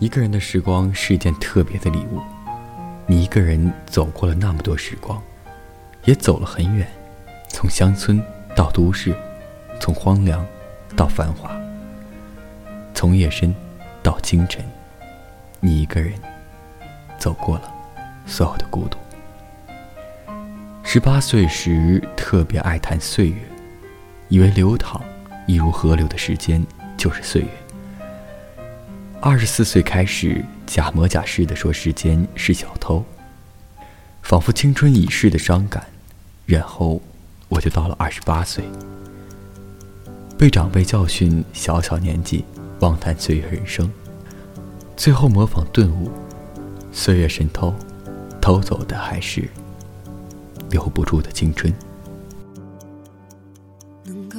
一个人的时光是一件特别的礼物。你一个人走过了那么多时光，也走了很远，从乡村到都市，从荒凉到繁华，从夜深到清晨，你一个人走过了所有的孤独。十八岁时特别爱谈岁月，以为流淌一如河流的时间就是岁月。二十四岁开始假模假式的说时间是小偷，仿佛青春已逝的伤感。然后我就到了二十八岁，被长辈教训，小小年纪妄谈岁月人生，最后模仿顿悟，岁月神偷，偷走的还是留不住的青春。能够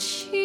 she